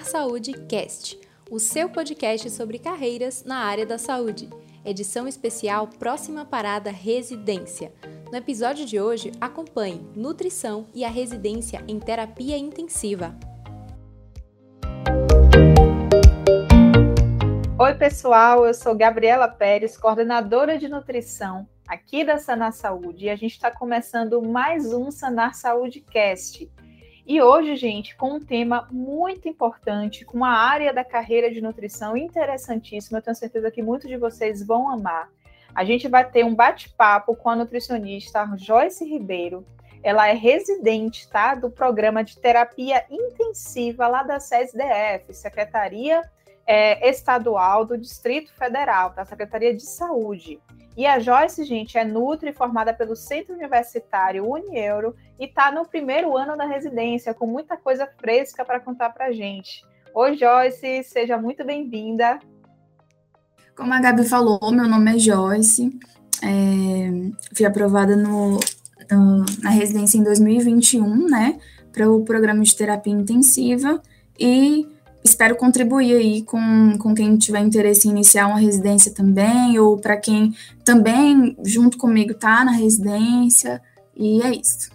Sanar Saúde Cast, o seu podcast sobre carreiras na área da saúde. Edição especial Próxima Parada Residência. No episódio de hoje, acompanhe nutrição e a residência em terapia intensiva. Oi, pessoal, eu sou Gabriela Pérez, coordenadora de nutrição aqui da Sanar Saúde, e a gente está começando mais um Sanar Saúde Cast. E hoje, gente, com um tema muito importante, com uma área da carreira de nutrição interessantíssima, eu tenho certeza que muitos de vocês vão amar. A gente vai ter um bate-papo com a nutricionista Joyce Ribeiro. Ela é residente, tá, do programa de terapia intensiva lá da SESDF, Secretaria é, Estadual do Distrito Federal, da Secretaria de Saúde. E a Joyce, gente, é Nutri, formada pelo Centro Universitário Unieuro e está no primeiro ano da residência, com muita coisa fresca para contar para gente. Oi, Joyce, seja muito bem-vinda. Como a Gabi falou, meu nome é Joyce, é, fui aprovada no, no, na residência em 2021, né, para o programa de terapia intensiva e espero contribuir aí com, com quem tiver interesse em iniciar uma residência também, ou para quem também, junto comigo, está na residência, e é isso.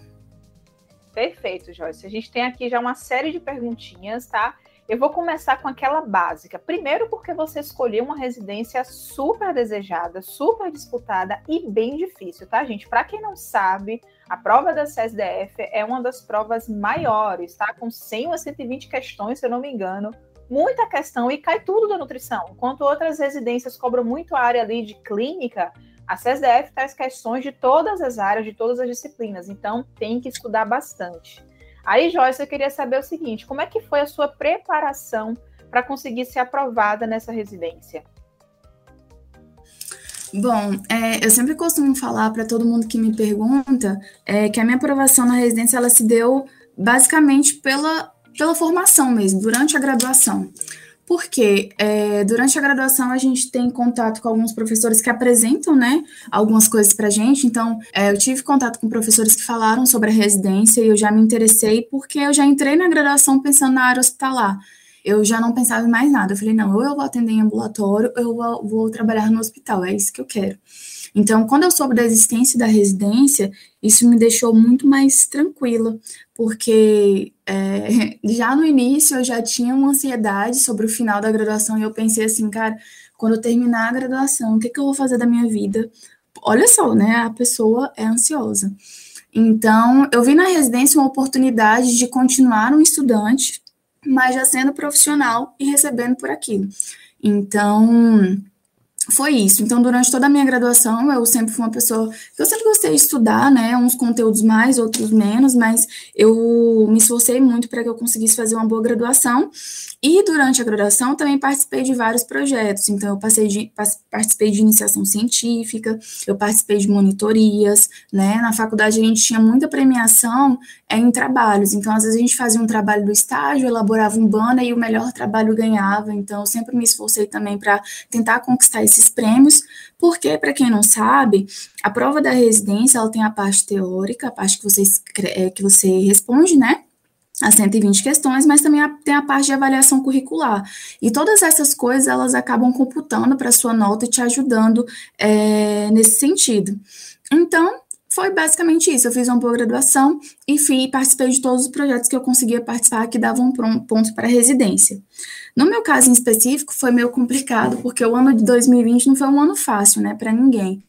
Perfeito, Joyce. A gente tem aqui já uma série de perguntinhas, tá? Eu vou começar com aquela básica. Primeiro, porque você escolheu uma residência super desejada, super disputada e bem difícil, tá, gente? Para quem não sabe, a prova da CSDF é uma das provas maiores, tá? Com 100 ou 120 questões, se eu não me engano. Muita questão e cai tudo da nutrição. Enquanto outras residências cobram muito a área ali de clínica, a CSDF traz questões de todas as áreas, de todas as disciplinas. Então, tem que estudar bastante. Aí, Joyce, eu queria saber o seguinte: como é que foi a sua preparação para conseguir ser aprovada nessa residência? Bom, é, eu sempre costumo falar para todo mundo que me pergunta é, que a minha aprovação na residência ela se deu basicamente pela, pela formação mesmo, durante a graduação. Porque é, durante a graduação a gente tem contato com alguns professores que apresentam, né, algumas coisas para gente. Então, é, eu tive contato com professores que falaram sobre a residência e eu já me interessei porque eu já entrei na graduação pensando na área hospitalar. Eu já não pensava em mais nada. Eu falei, não, ou eu vou atender em ambulatório, ou eu vou, vou trabalhar no hospital. É isso que eu quero. Então, quando eu soube da existência da residência, isso me deixou muito mais tranquila, porque é, já no início eu já tinha uma ansiedade sobre o final da graduação e eu pensei assim, cara, quando eu terminar a graduação, o que, que eu vou fazer da minha vida? Olha só, né? A pessoa é ansiosa. Então, eu vi na residência uma oportunidade de continuar um estudante, mas já sendo profissional e recebendo por aquilo. Então, foi isso. Então, durante toda a minha graduação, eu sempre fui uma pessoa. Eu sempre gostei de estudar, né? Uns conteúdos mais, outros menos, mas eu me esforcei muito para que eu conseguisse fazer uma boa graduação. E durante a graduação, também participei de vários projetos. Então, eu passei de, participei de iniciação científica, eu participei de monitorias, né? Na faculdade, a gente tinha muita premiação é, em trabalhos. Então, às vezes, a gente fazia um trabalho do estágio, elaborava um banner e o melhor trabalho ganhava. Então, eu sempre me esforcei também para tentar conquistar esse esses prêmios, porque, para quem não sabe, a prova da residência ela tem a parte teórica, a parte que você, é, que você responde, né? As 120 questões, mas também tem a parte de avaliação curricular. E todas essas coisas elas acabam computando para a sua nota e te ajudando é, nesse sentido. Então, foi basicamente isso. Eu fiz uma boa graduação e fui, participei de todos os projetos que eu conseguia participar que davam ponto para residência. No meu caso em específico, foi meio complicado, porque o ano de 2020 não foi um ano fácil, né, para ninguém.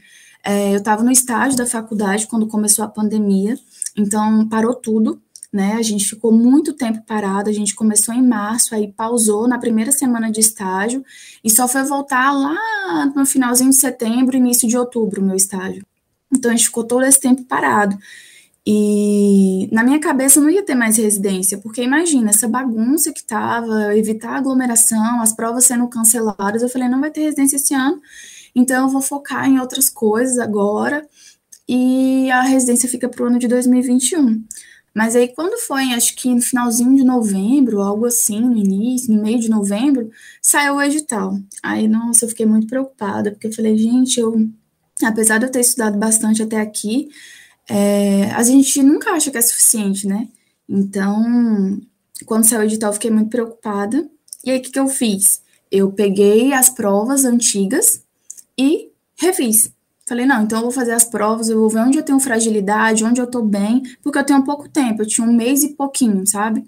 É, eu estava no estágio da faculdade quando começou a pandemia, então parou tudo, né? A gente ficou muito tempo parado, a gente começou em março, aí pausou na primeira semana de estágio e só foi voltar lá no finalzinho de setembro, início de outubro, meu estágio. Então a gente ficou todo esse tempo parado. E na minha cabeça não ia ter mais residência, porque imagina essa bagunça que tava, evitar aglomeração, as provas sendo canceladas. Eu falei, não vai ter residência esse ano, então eu vou focar em outras coisas agora. E a residência fica para o ano de 2021. Mas aí, quando foi, acho que no finalzinho de novembro, algo assim, no início, no meio de novembro, saiu o edital. Aí, nossa, eu fiquei muito preocupada, porque eu falei, gente, eu apesar de eu ter estudado bastante até aqui, é, a gente nunca acha que é suficiente, né? Então, quando saiu o edital, eu fiquei muito preocupada. E aí, o que, que eu fiz? Eu peguei as provas antigas e refiz. Falei, não, então eu vou fazer as provas, eu vou ver onde eu tenho fragilidade, onde eu tô bem, porque eu tenho pouco tempo, eu tinha um mês e pouquinho, sabe?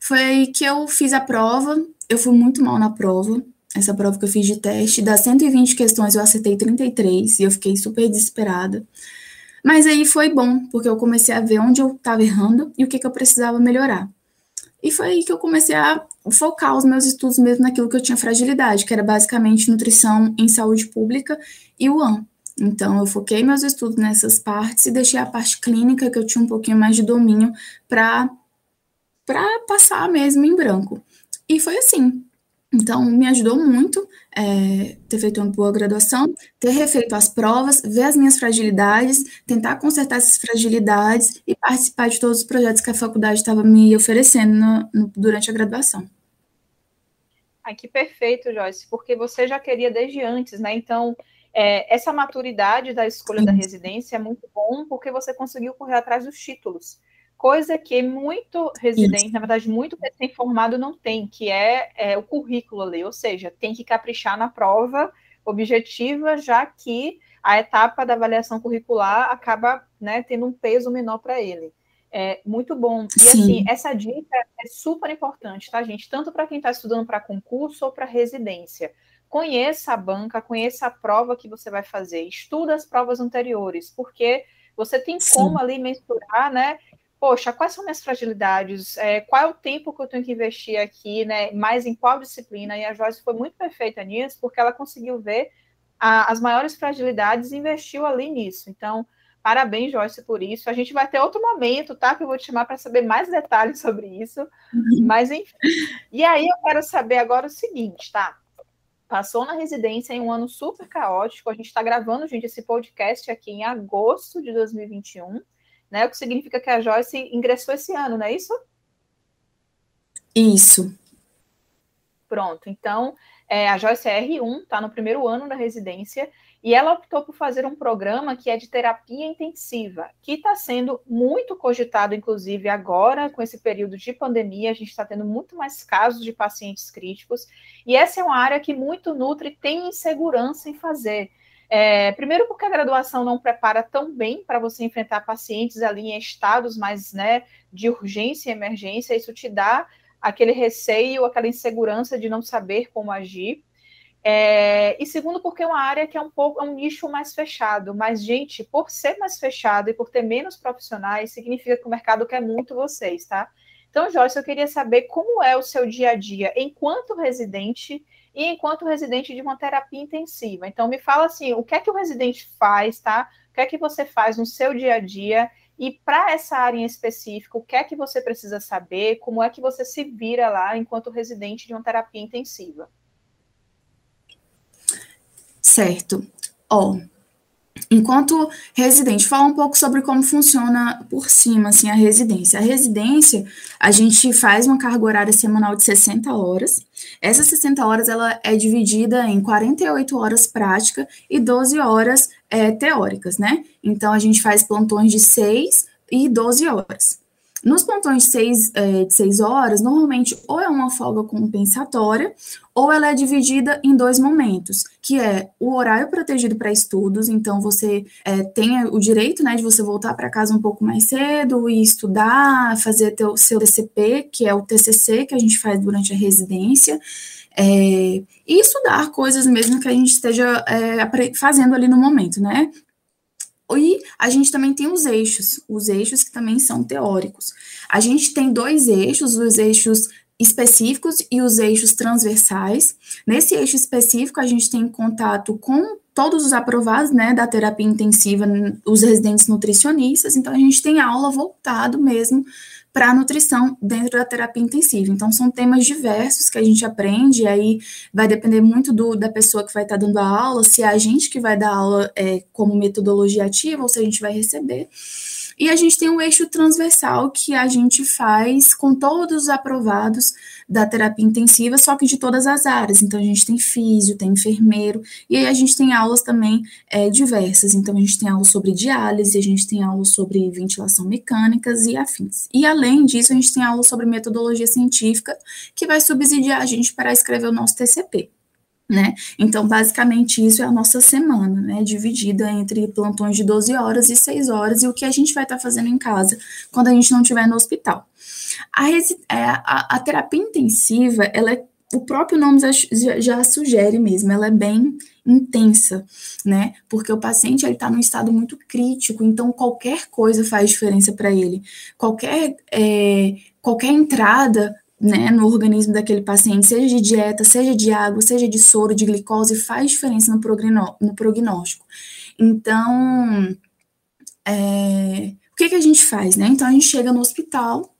Foi aí que eu fiz a prova, eu fui muito mal na prova, essa prova que eu fiz de teste, das 120 questões eu acertei 33 e eu fiquei super desesperada. Mas aí foi bom, porque eu comecei a ver onde eu estava errando e o que, que eu precisava melhorar. E foi aí que eu comecei a focar os meus estudos mesmo naquilo que eu tinha fragilidade, que era basicamente nutrição em saúde pública e o AM. Então, eu foquei meus estudos nessas partes e deixei a parte clínica, que eu tinha um pouquinho mais de domínio, para passar mesmo em branco. E foi assim. Então, me ajudou muito é, ter feito uma boa graduação, ter refeito as provas, ver as minhas fragilidades, tentar consertar essas fragilidades e participar de todos os projetos que a faculdade estava me oferecendo no, no, durante a graduação. Ai, que perfeito, Joyce, porque você já queria desde antes, né? Então, é, essa maturidade da escolha da residência é muito bom porque você conseguiu correr atrás dos títulos coisa que muito residente, Isso. na verdade, muito recém-formado não tem, que é, é, o currículo ali, ou seja, tem que caprichar na prova objetiva, já que a etapa da avaliação curricular acaba né, tendo um peso menor para ele. É muito bom. E Sim. assim, essa dica é super importante, tá, gente? Tanto para quem está estudando para concurso ou para residência. Conheça a banca, conheça a prova que você vai fazer, estuda as provas anteriores, porque você tem Sim. como ali mensurar, né? Poxa, quais são minhas fragilidades? É, qual é o tempo que eu tenho que investir aqui, né? Mais em qual disciplina? E a Joyce foi muito perfeita nisso, porque ela conseguiu ver a, as maiores fragilidades e investiu ali nisso. Então, parabéns, Joyce, por isso. A gente vai ter outro momento, tá? Que eu vou te chamar para saber mais detalhes sobre isso. Uhum. Mas, enfim. E aí, eu quero saber agora o seguinte, tá? Passou na residência em um ano super caótico. A gente está gravando, gente, esse podcast aqui em agosto de 2021 né? O que significa que a Joyce ingressou esse ano, não é isso? Isso. Pronto. Então, é, a Joyce é R1, está no primeiro ano da residência, e ela optou por fazer um programa que é de terapia intensiva, que está sendo muito cogitado, inclusive agora, com esse período de pandemia, a gente está tendo muito mais casos de pacientes críticos, e essa é uma área que muito Nutri tem insegurança em fazer. É, primeiro, porque a graduação não prepara tão bem para você enfrentar pacientes ali em estados mais né, de urgência e emergência, isso te dá aquele receio, aquela insegurança de não saber como agir. É, e segundo, porque é uma área que é um pouco é um nicho mais fechado. Mas, gente, por ser mais fechado e por ter menos profissionais, significa que o mercado quer muito vocês, tá? Então, Joyce, eu queria saber como é o seu dia a dia enquanto residente e enquanto residente de uma terapia intensiva. Então, me fala assim, o que é que o residente faz, tá? O que é que você faz no seu dia a dia? E para essa área em específico, o que é que você precisa saber? Como é que você se vira lá enquanto residente de uma terapia intensiva? Certo. Ó, oh, Enquanto residente, fala um pouco sobre como funciona por cima, assim, a residência. A residência, a gente faz uma carga horária semanal de 60 horas. Essas 60 horas, ela é dividida em 48 horas prática e 12 horas é, teóricas, né? Então, a gente faz plantões de 6 e 12 horas. Nos plantões de seis, é, de seis horas, normalmente ou é uma folga compensatória, ou ela é dividida em dois momentos, que é o horário protegido para estudos, então você é, tem o direito né, de você voltar para casa um pouco mais cedo e estudar, fazer teu, seu TCP, que é o TCC que a gente faz durante a residência, é, e estudar coisas mesmo que a gente esteja é, fazendo ali no momento, né? E a gente também tem os eixos, os eixos que também são teóricos. A gente tem dois eixos, os eixos específicos e os eixos transversais. Nesse eixo específico, a gente tem contato com todos os aprovados, né, da terapia intensiva, os residentes nutricionistas, então a gente tem aula voltado mesmo para a nutrição dentro da terapia intensiva. Então, são temas diversos que a gente aprende, aí vai depender muito do, da pessoa que vai estar tá dando a aula, se é a gente que vai dar aula é, como metodologia ativa ou se a gente vai receber. E a gente tem um eixo transversal que a gente faz com todos os aprovados da terapia intensiva, só que de todas as áreas. Então, a gente tem físio, tem enfermeiro, e aí a gente tem aulas também é, diversas. Então, a gente tem aulas sobre diálise, a gente tem aulas sobre ventilação mecânicas e afins. E, além disso, a gente tem aulas sobre metodologia científica, que vai subsidiar a gente para escrever o nosso TCP né? Então, basicamente, isso é a nossa semana, né? Dividida entre plantões de 12 horas e 6 horas, e o que a gente vai estar tá fazendo em casa quando a gente não estiver no hospital. A, é, a, a, terapia intensiva, ela é, o próprio nome já, já sugere mesmo, ela é bem intensa, né? Porque o paciente ele está num estado muito crítico, então qualquer coisa faz diferença para ele. Qualquer é, qualquer entrada né, no organismo daquele paciente, seja de dieta, seja de água, seja de soro, de glicose, faz diferença no, no prognóstico. Então, é, o que, que a gente faz, né? Então, a gente chega no hospital,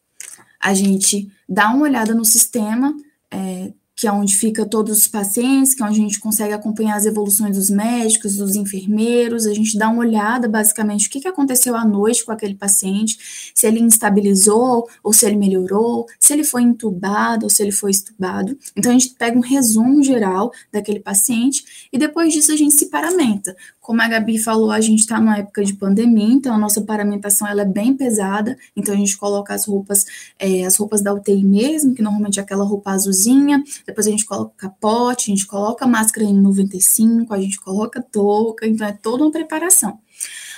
a gente dá uma olhada no sistema, é, que é onde fica todos os pacientes, que é onde a gente consegue acompanhar as evoluções dos médicos, dos enfermeiros, a gente dá uma olhada basicamente o que, que aconteceu à noite com aquele paciente, se ele instabilizou ou se ele melhorou, se ele foi entubado ou se ele foi estubado. Então a gente pega um resumo geral daquele paciente e depois disso a gente se paramenta. Como a Gabi falou, a gente está numa época de pandemia, então a nossa paramentação ela é bem pesada, então a gente coloca as roupas, é, as roupas da UTI mesmo, que normalmente é aquela roupa azulzinha, depois a gente coloca capote, a gente coloca máscara em 95, a gente coloca touca, então é toda uma preparação.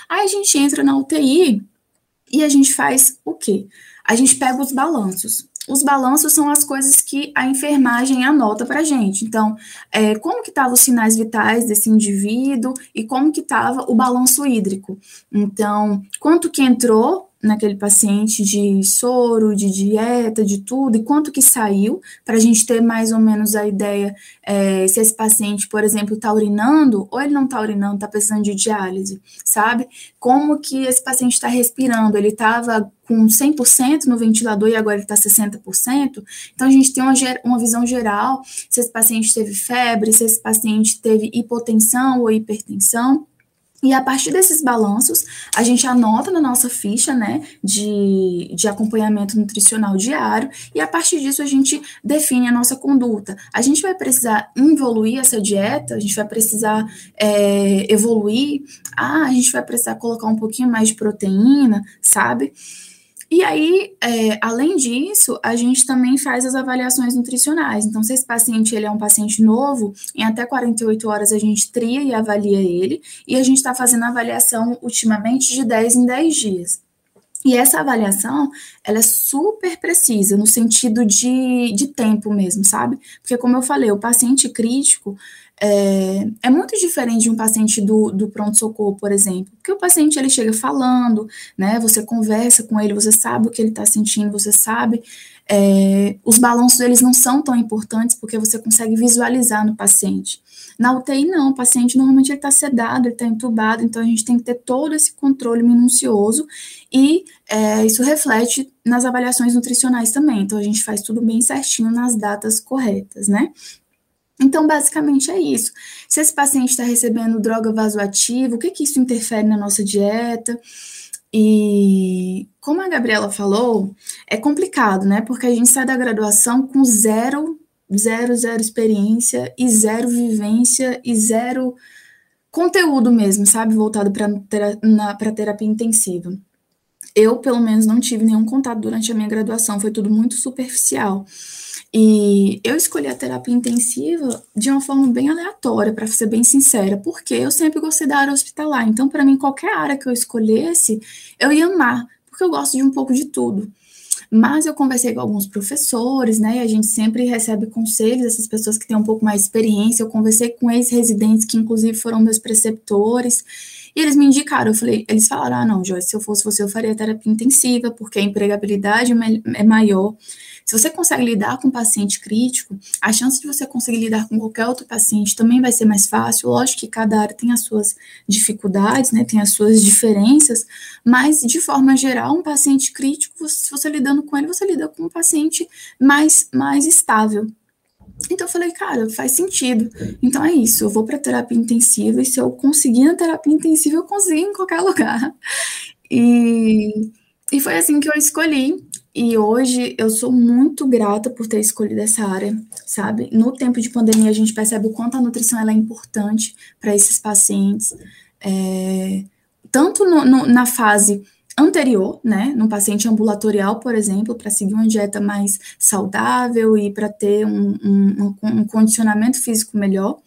Aí a gente entra na UTI e a gente faz o quê? A gente pega os balanços os balanços são as coisas que a enfermagem anota para gente. Então, é, como que estavam os sinais vitais desse indivíduo e como que estava o balanço hídrico. Então, quanto que entrou naquele paciente de soro, de dieta, de tudo, e quanto que saiu, para a gente ter mais ou menos a ideia é, se esse paciente, por exemplo, está urinando, ou ele não está urinando, está precisando de diálise, sabe? Como que esse paciente está respirando, ele estava com 100% no ventilador e agora ele está 60%, então a gente tem uma, uma visão geral se esse paciente teve febre, se esse paciente teve hipotensão ou hipertensão, e a partir desses balanços, a gente anota na nossa ficha, né, de, de acompanhamento nutricional diário, e a partir disso a gente define a nossa conduta. A gente vai precisar evoluir essa dieta, a gente vai precisar é, evoluir, ah, a gente vai precisar colocar um pouquinho mais de proteína, sabe? E aí, é, além disso, a gente também faz as avaliações nutricionais. Então, se esse paciente ele é um paciente novo, em até 48 horas a gente tria e avalia ele, e a gente está fazendo a avaliação ultimamente de 10 em 10 dias. E essa avaliação, ela é super precisa, no sentido de, de tempo mesmo, sabe? Porque, como eu falei, o paciente crítico, é, é, muito diferente de um paciente do, do pronto-socorro, por exemplo, porque o paciente ele chega falando, né? Você conversa com ele, você sabe o que ele está sentindo, você sabe. É, os balanços eles não são tão importantes porque você consegue visualizar no paciente. Na UTI, não, o paciente normalmente está sedado, ele está entubado, então a gente tem que ter todo esse controle minucioso e é, isso reflete nas avaliações nutricionais também. Então a gente faz tudo bem certinho nas datas corretas, né? Então, basicamente é isso. Se esse paciente está recebendo droga vasoativa, o que, que isso interfere na nossa dieta? E como a Gabriela falou, é complicado, né? Porque a gente sai da graduação com zero, zero, zero experiência e zero vivência e zero conteúdo mesmo, sabe? Voltado para terapia intensiva. Eu, pelo menos, não tive nenhum contato durante a minha graduação, foi tudo muito superficial. E eu escolhi a terapia intensiva de uma forma bem aleatória, para ser bem sincera, porque eu sempre gostei da área hospitalar. Então, para mim, qualquer área que eu escolhesse, eu ia amar, porque eu gosto de um pouco de tudo. Mas eu conversei com alguns professores, né? E a gente sempre recebe conselhos dessas pessoas que têm um pouco mais de experiência. Eu conversei com ex-residentes que, inclusive, foram meus preceptores. E eles me indicaram, eu falei, eles falaram: ah, não, Joyce, se eu fosse você, eu faria terapia intensiva, porque a empregabilidade é maior. Se você consegue lidar com um paciente crítico, a chance de você conseguir lidar com qualquer outro paciente também vai ser mais fácil. Lógico que cada área tem as suas dificuldades, né, tem as suas diferenças, mas de forma geral, um paciente crítico, se você lidando com ele, você lida com um paciente mais, mais estável. Então eu falei, cara, faz sentido. Então é isso, eu vou para terapia intensiva e se eu conseguir na terapia intensiva, eu consigo em qualquer lugar. E, e foi assim que eu escolhi. E hoje eu sou muito grata por ter escolhido essa área, sabe? No tempo de pandemia, a gente percebe o quanto a nutrição ela é importante para esses pacientes, é, tanto no, no, na fase anterior, né, no paciente ambulatorial, por exemplo, para seguir uma dieta mais saudável e para ter um, um, um, condicionamento físico melhor,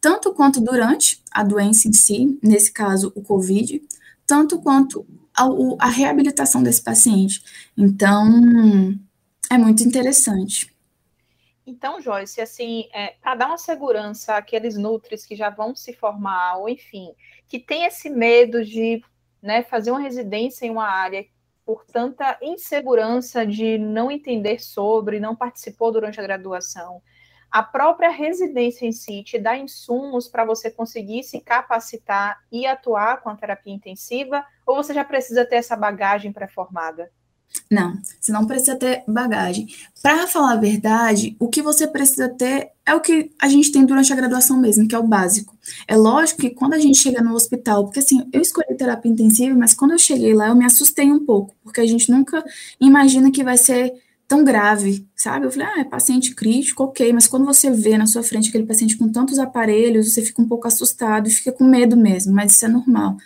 tanto quanto durante a doença em si, nesse caso o COVID, tanto quanto a, a reabilitação desse paciente. Então, é muito interessante. Então, Joyce, assim, é, para dar uma segurança àqueles nutris que já vão se formar, ou enfim, que tem esse medo de né, fazer uma residência em uma área por tanta insegurança de não entender sobre, não participou durante a graduação, a própria residência em si te dá insumos para você conseguir se capacitar e atuar com a terapia intensiva, ou você já precisa ter essa bagagem pré-formada? Não, você não precisa ter bagagem. Para falar a verdade, o que você precisa ter é o que a gente tem durante a graduação mesmo, que é o básico. É lógico que quando a gente chega no hospital, porque assim, eu escolhi terapia intensiva, mas quando eu cheguei lá, eu me assustei um pouco, porque a gente nunca imagina que vai ser tão grave, sabe? Eu falei, ah, é paciente crítico, ok, mas quando você vê na sua frente aquele paciente com tantos aparelhos, você fica um pouco assustado e fica com medo mesmo, mas isso é normal.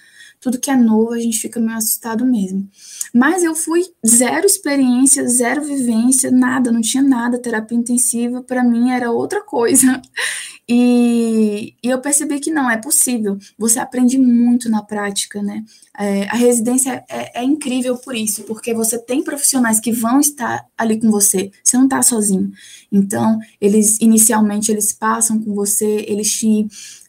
Tudo que é novo, a gente fica meio assustado mesmo. Mas eu fui zero experiência, zero vivência, nada, não tinha nada. Terapia intensiva, para mim, era outra coisa. E, e, eu percebi que não, é possível. Você aprende muito na prática, né? É, a residência é, é, incrível por isso, porque você tem profissionais que vão estar ali com você. Você não está sozinho. Então, eles inicialmente eles passam com você, eles te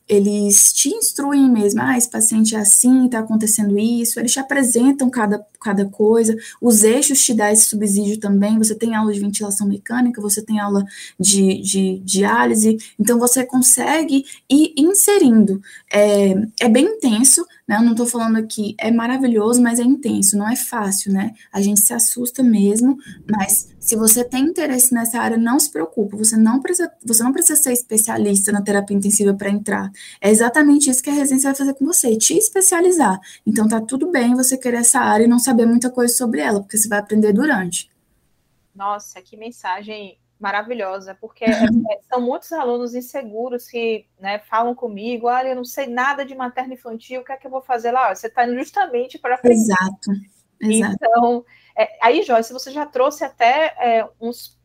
eles te instruem mesmo, ah, esse paciente é assim, está acontecendo isso, eles te apresentam cada, cada coisa, os eixos te dão esse subsídio também, você tem aula de ventilação mecânica, você tem aula de, de diálise, então você consegue ir inserindo. É, é bem intenso, né? Eu não estou falando aqui, é maravilhoso, mas é intenso, não é fácil, né? A gente se assusta mesmo, mas se você tem interesse nessa área, não se preocupe, você não precisa, você não precisa ser especialista na terapia intensiva para entrar. É exatamente isso que a residência vai fazer com você, te especializar. Então tá tudo bem você querer essa área e não saber muita coisa sobre ela, porque você vai aprender durante. Nossa, que mensagem maravilhosa, porque é, são muitos alunos inseguros que né, falam comigo, olha, eu não sei nada de materno infantil, o que é que eu vou fazer lá? Você está indo justamente para aprender. Exato, exato. Então, é, aí, Joyce, você já trouxe até é, uns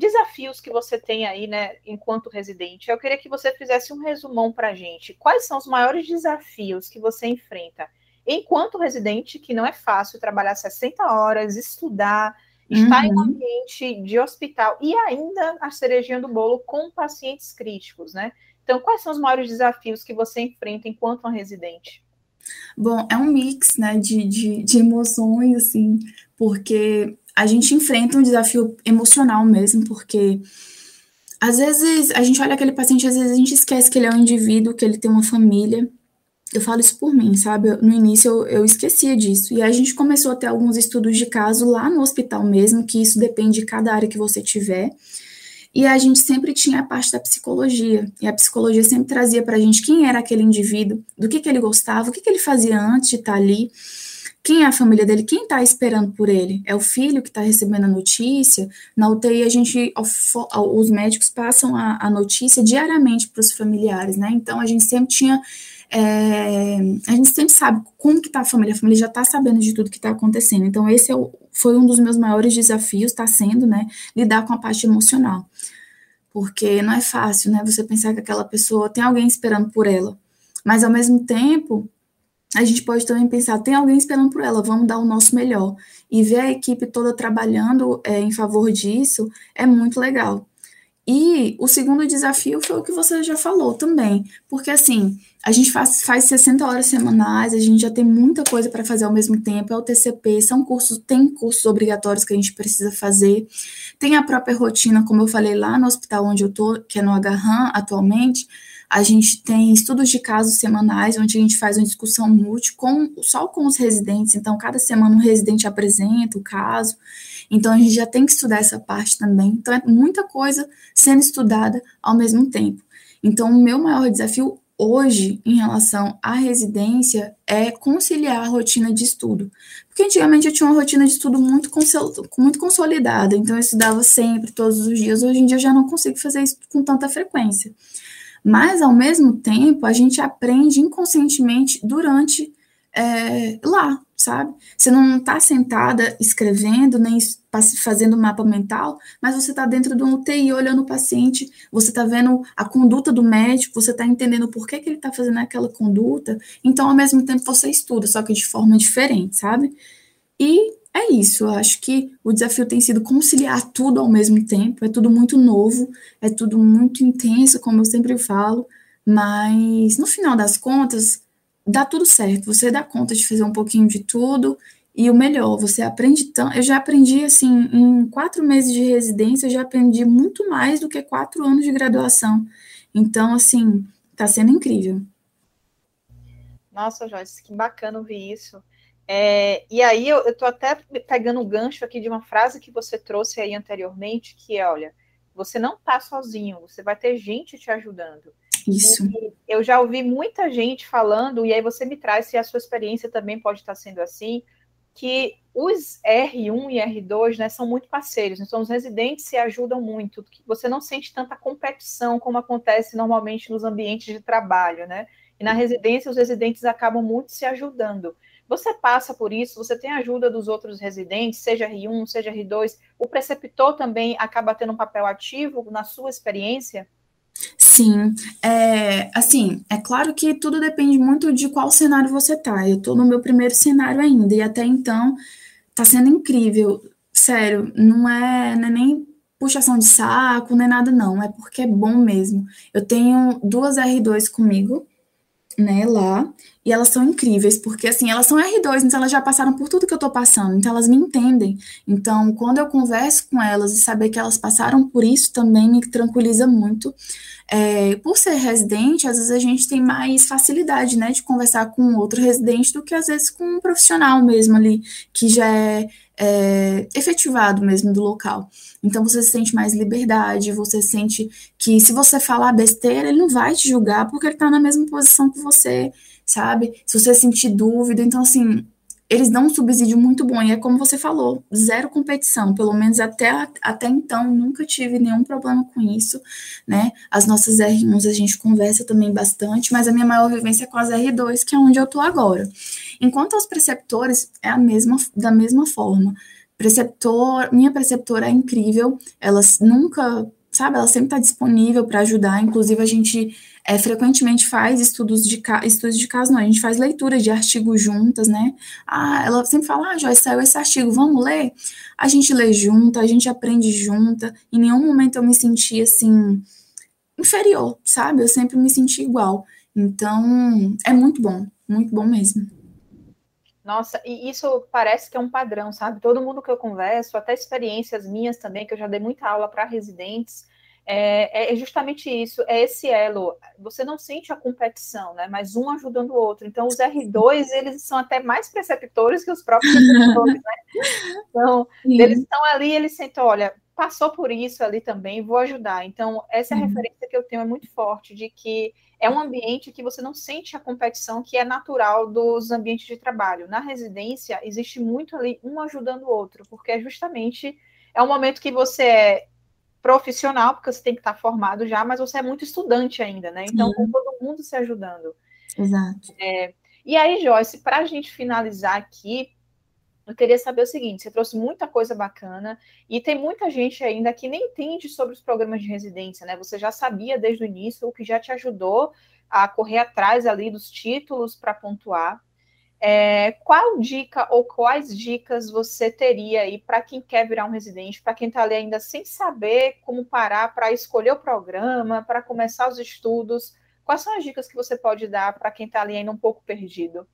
desafios que você tem aí, né, enquanto residente. Eu queria que você fizesse um resumão para a gente. Quais são os maiores desafios que você enfrenta enquanto residente, que não é fácil trabalhar 60 horas, estudar, uhum. em um ambiente de hospital e ainda a cerejinha do bolo com pacientes críticos, né? Então, quais são os maiores desafios que você enfrenta enquanto uma residente? Bom, é um mix, né, de, de, de emoções, assim, porque a gente enfrenta um desafio emocional mesmo, porque às vezes a gente olha aquele paciente, às vezes a gente esquece que ele é um indivíduo, que ele tem uma família, eu falo isso por mim, sabe? No início eu, eu esquecia disso. E a gente começou a ter alguns estudos de caso lá no hospital mesmo, que isso depende de cada área que você tiver. E a gente sempre tinha a parte da psicologia. E a psicologia sempre trazia para a gente quem era aquele indivíduo, do que, que ele gostava, o que, que ele fazia antes de estar tá ali, quem é a família dele, quem está esperando por ele. É o filho que está recebendo a notícia. Na UTI, a gente, os médicos passam a, a notícia diariamente para os familiares, né? Então, a gente sempre tinha é, a gente sempre sabe como que está a família, a família já está sabendo de tudo que está acontecendo. Então, esse é o, foi um dos meus maiores desafios, está sendo, né, lidar com a parte emocional. Porque não é fácil, né, você pensar que aquela pessoa tem alguém esperando por ela. Mas, ao mesmo tempo, a gente pode também pensar, tem alguém esperando por ela, vamos dar o nosso melhor. E ver a equipe toda trabalhando é, em favor disso é muito legal. E o segundo desafio foi o que você já falou também, porque assim, a gente faz, faz 60 horas semanais, a gente já tem muita coisa para fazer ao mesmo tempo, é o TCP, são cursos, tem cursos obrigatórios que a gente precisa fazer, tem a própria rotina, como eu falei lá no hospital onde eu tô, que é no Agarram atualmente, a gente tem estudos de casos semanais, onde a gente faz uma discussão múltipla com, só com os residentes, então cada semana um residente apresenta o caso, então a gente já tem que estudar essa parte também. Então é muita coisa sendo estudada ao mesmo tempo. Então o meu maior desafio hoje em relação à residência é conciliar a rotina de estudo. Porque antigamente eu tinha uma rotina de estudo muito, muito consolidada, então eu estudava sempre, todos os dias. Hoje em dia eu já não consigo fazer isso com tanta frequência. Mas, ao mesmo tempo, a gente aprende inconscientemente durante é, lá, sabe? Você não está sentada escrevendo, nem fazendo mapa mental, mas você está dentro do UTI olhando o paciente, você está vendo a conduta do médico, você está entendendo por que, que ele está fazendo aquela conduta, então ao mesmo tempo você estuda, só que de forma diferente, sabe? E é isso, eu acho que o desafio tem sido conciliar tudo ao mesmo tempo, é tudo muito novo, é tudo muito intenso, como eu sempre falo, mas no final das contas, dá tudo certo, você dá conta de fazer um pouquinho de tudo, e o melhor, você aprende tanto. Eu já aprendi, assim, em quatro meses de residência, eu já aprendi muito mais do que quatro anos de graduação. Então, assim, tá sendo incrível. Nossa, Joyce, que bacana ouvir isso. É, e aí, eu estou até pegando o gancho aqui de uma frase que você trouxe aí anteriormente, que é, olha, você não está sozinho, você vai ter gente te ajudando. Isso. E eu já ouvi muita gente falando, e aí você me traz se a sua experiência também pode estar sendo assim, que os R1 e R2 né, são muito parceiros, então os residentes se ajudam muito, você não sente tanta competição como acontece normalmente nos ambientes de trabalho, né? E na residência, os residentes acabam muito se ajudando. Você passa por isso, você tem a ajuda dos outros residentes, seja R1, seja R2, o preceptor também acaba tendo um papel ativo na sua experiência? Sim, é, assim, é claro que tudo depende muito de qual cenário você tá. Eu tô no meu primeiro cenário ainda, e até então tá sendo incrível. Sério, não é, não é nem puxação de saco, nem nada, não. É porque é bom mesmo. Eu tenho duas R2 comigo, né, lá, e elas são incríveis, porque assim, elas são R2, então elas já passaram por tudo que eu tô passando, então elas me entendem. Então, quando eu converso com elas e saber que elas passaram por isso também me tranquiliza muito. É, por ser residente, às vezes a gente tem mais facilidade, né, de conversar com outro residente do que às vezes com um profissional mesmo ali, que já é, é efetivado mesmo do local. Então você sente mais liberdade, você sente que se você falar besteira, ele não vai te julgar porque ele está na mesma posição que você, sabe? Se você sentir dúvida, então assim, eles dão um subsídio muito bom, e é como você falou, zero competição, pelo menos até, até então, nunca tive nenhum problema com isso, né? As nossas R1s a gente conversa também bastante, mas a minha maior vivência é com as R2, que é onde eu tô agora. Enquanto aos preceptores, é a mesma, da mesma forma. Preceptor, minha preceptora é incrível, ela nunca, sabe, ela sempre está disponível para ajudar, inclusive a gente é, frequentemente faz estudos de, estudos de caso, não, a gente faz leituras de artigos juntas, né? Ah, ela sempre fala, ah, Joyce, saiu esse artigo, vamos ler? A gente lê junta, a gente aprende junta, em nenhum momento eu me senti, assim, inferior, sabe? Eu sempre me senti igual. Então, é muito bom, muito bom mesmo. Nossa, e isso parece que é um padrão, sabe? Todo mundo que eu converso, até experiências minhas também, que eu já dei muita aula para residentes, é, é, justamente isso, é esse elo. Você não sente a competição, né? Mas um ajudando o outro. Então, os R2, eles são até mais preceptores que os próprios preceptores, né? Então, Sim. eles estão ali, eles sentem, olha, passou por isso ali também, vou ajudar. Então, essa é uhum. referência que eu tenho é muito forte, de que é um ambiente que você não sente a competição que é natural dos ambientes de trabalho. Na residência, existe muito ali um ajudando o outro, porque é justamente é um momento que você é profissional, porque você tem que estar formado já, mas você é muito estudante ainda, né? Então, com todo mundo se ajudando. Exato. É, e aí, Joyce, para a gente finalizar aqui, eu queria saber o seguinte: você trouxe muita coisa bacana e tem muita gente ainda que nem entende sobre os programas de residência, né? Você já sabia desde o início, o que já te ajudou a correr atrás ali dos títulos para pontuar. É, qual dica ou quais dicas você teria aí para quem quer virar um residente, para quem está ali ainda sem saber como parar para escolher o programa, para começar os estudos? Quais são as dicas que você pode dar para quem está ali ainda um pouco perdido?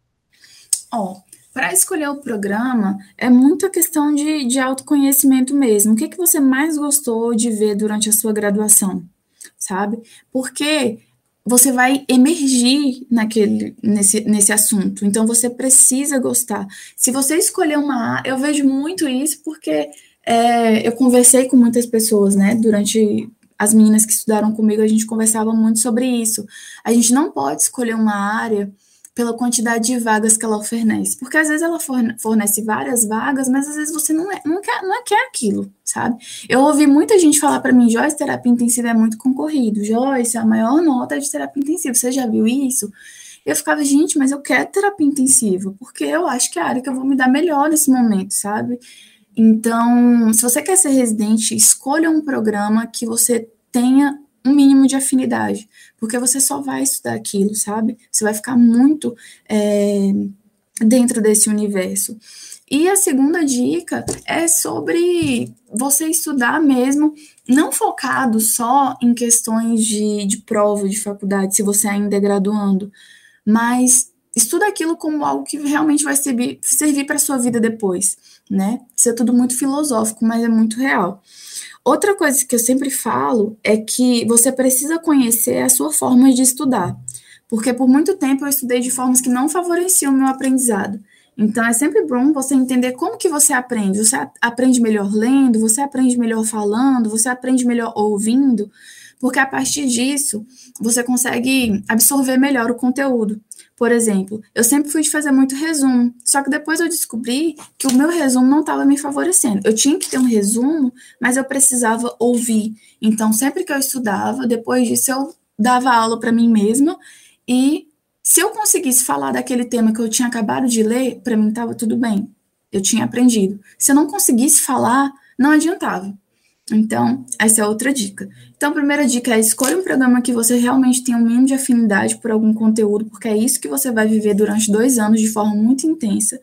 Ó, oh, para escolher o programa é muita questão de, de autoconhecimento mesmo. O que, que você mais gostou de ver durante a sua graduação? Sabe? Porque você vai emergir naquele, nesse, nesse assunto. Então, você precisa gostar. Se você escolher uma eu vejo muito isso porque é, eu conversei com muitas pessoas, né, durante as meninas que estudaram comigo, a gente conversava muito sobre isso. A gente não pode escolher uma área pela quantidade de vagas que ela fornece. Porque às vezes ela fornece várias vagas, mas às vezes você não, é, não, quer, não quer aquilo, sabe? Eu ouvi muita gente falar para mim, Joyce, terapia intensiva é muito concorrido. Joyce, a maior nota é de terapia intensiva. Você já viu isso? Eu ficava, gente, mas eu quero terapia intensiva, porque eu acho que é a área que eu vou me dar melhor nesse momento, sabe? Então, se você quer ser residente, escolha um programa que você tenha um mínimo de afinidade, porque você só vai estudar aquilo, sabe? Você vai ficar muito é, dentro desse universo. E a segunda dica é sobre você estudar mesmo, não focado só em questões de, de prova de faculdade, se você ainda é graduando, mas estuda aquilo como algo que realmente vai servir, servir para a sua vida depois, né? Isso é tudo muito filosófico, mas é muito real. Outra coisa que eu sempre falo é que você precisa conhecer a sua forma de estudar, porque por muito tempo eu estudei de formas que não favoreciam o meu aprendizado. Então é sempre bom você entender como que você aprende. Você aprende melhor lendo, você aprende melhor falando, você aprende melhor ouvindo, porque a partir disso você consegue absorver melhor o conteúdo. Por exemplo, eu sempre fui de fazer muito resumo, só que depois eu descobri que o meu resumo não estava me favorecendo. Eu tinha que ter um resumo, mas eu precisava ouvir. Então, sempre que eu estudava, depois disso eu dava aula para mim mesma e se eu conseguisse falar daquele tema que eu tinha acabado de ler, para mim estava tudo bem. Eu tinha aprendido. Se eu não conseguisse falar, não adiantava. Então, essa é outra dica. Então, a primeira dica é escolha um programa que você realmente tenha um mínimo de afinidade por algum conteúdo, porque é isso que você vai viver durante dois anos de forma muito intensa.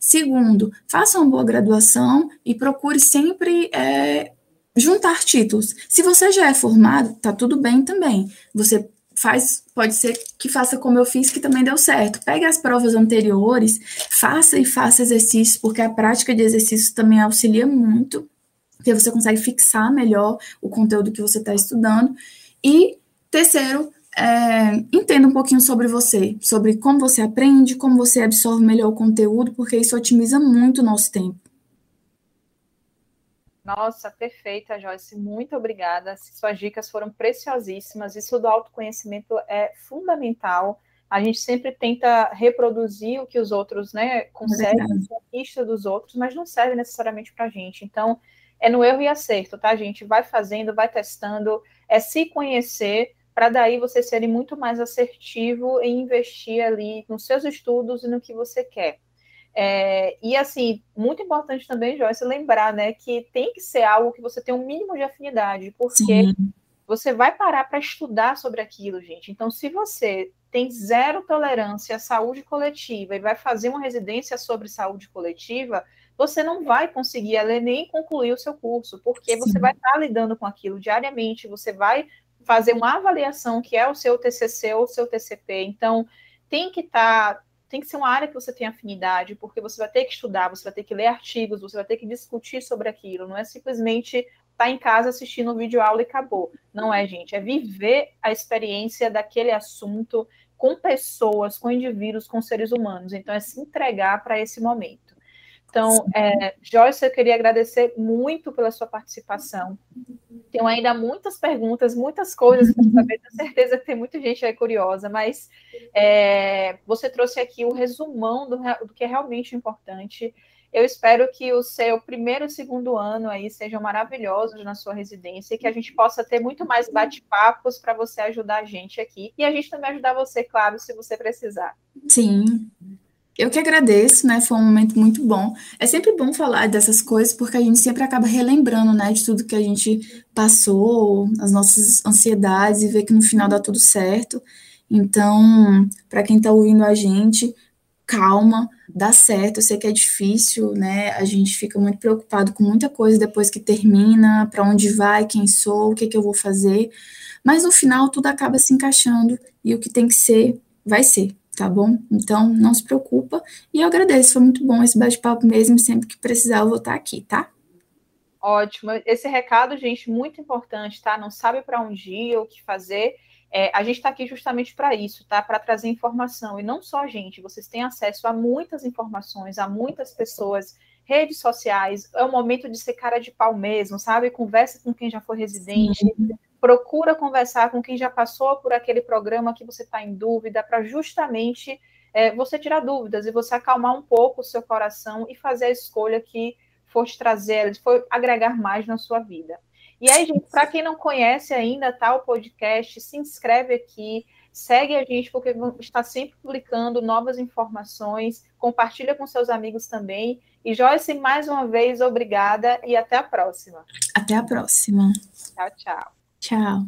Segundo, faça uma boa graduação e procure sempre é, juntar títulos. Se você já é formado, tá tudo bem também. Você faz, pode ser que faça como eu fiz, que também deu certo. Pegue as provas anteriores, faça e faça exercícios, porque a prática de exercícios também auxilia muito porque você consegue fixar melhor o conteúdo que você está estudando. E terceiro, é, entenda um pouquinho sobre você, sobre como você aprende, como você absorve melhor o conteúdo, porque isso otimiza muito o nosso tempo. Nossa, perfeita, Joyce. Muito obrigada. Suas dicas foram preciosíssimas. Isso do autoconhecimento é fundamental. A gente sempre tenta reproduzir o que os outros né, conseguem, a conquista dos outros, mas não serve necessariamente para a gente. Então, é no erro e acerto, tá, gente? Vai fazendo, vai testando, é se conhecer para daí você ser muito mais assertivo em investir ali nos seus estudos e no que você quer. É, e assim, muito importante também, Joyce, lembrar, né, que tem que ser algo que você tem um mínimo de afinidade, porque Sim. você vai parar para estudar sobre aquilo, gente. Então, se você tem zero tolerância à saúde coletiva e vai fazer uma residência sobre saúde coletiva, você não vai conseguir ler nem concluir o seu curso, porque Sim. você vai estar lidando com aquilo diariamente, você vai fazer uma avaliação que é o seu TCC ou o seu TCP. Então, tem que estar, tá, tem que ser uma área que você tem afinidade, porque você vai ter que estudar, você vai ter que ler artigos, você vai ter que discutir sobre aquilo, não é simplesmente estar tá em casa assistindo um vídeo aula e acabou. Não é, gente, é viver a experiência daquele assunto com pessoas, com indivíduos, com seres humanos. Então, é se entregar para esse momento. Então, é, Joyce, eu queria agradecer muito pela sua participação. Tenho ainda muitas perguntas, muitas coisas para saber, tenho certeza que tem muita gente aí curiosa, mas é, você trouxe aqui o resumão do, do, que é realmente importante. Eu espero que o seu primeiro e segundo ano aí sejam maravilhosos na sua residência e que a gente possa ter muito mais bate-papos para você ajudar a gente aqui e a gente também ajudar você, claro, se você precisar. Sim, eu que agradeço, né? Foi um momento muito bom. É sempre bom falar dessas coisas, porque a gente sempre acaba relembrando, né, de tudo que a gente passou, as nossas ansiedades, e ver que no final dá tudo certo. Então, para quem está ouvindo a gente, calma, dá certo. Eu sei que é difícil, né? A gente fica muito preocupado com muita coisa depois que termina, para onde vai, quem sou, o que, que eu vou fazer. Mas no final tudo acaba se encaixando e o que tem que ser, vai ser tá bom? Então, não se preocupa. E eu agradeço, foi muito bom esse bate-papo mesmo. Sempre que precisar, eu vou estar aqui, tá? Ótimo. Esse recado, gente, muito importante, tá? Não sabe para onde ir, o que fazer. É, a gente está aqui justamente para isso, tá? Para trazer informação. E não só a gente, vocês têm acesso a muitas informações, a muitas pessoas, redes sociais. É o momento de ser cara de pau mesmo, sabe? Conversa com quem já foi residente. Sim procura conversar com quem já passou por aquele programa que você está em dúvida, para justamente é, você tirar dúvidas e você acalmar um pouco o seu coração e fazer a escolha que for te trazer, for agregar mais na sua vida. E aí, gente, para quem não conhece ainda tá, o podcast, se inscreve aqui, segue a gente, porque está sempre publicando novas informações, compartilha com seus amigos também. E Joyce, mais uma vez, obrigada e até a próxima. Até a próxima. Tchau, tchau. Tchau.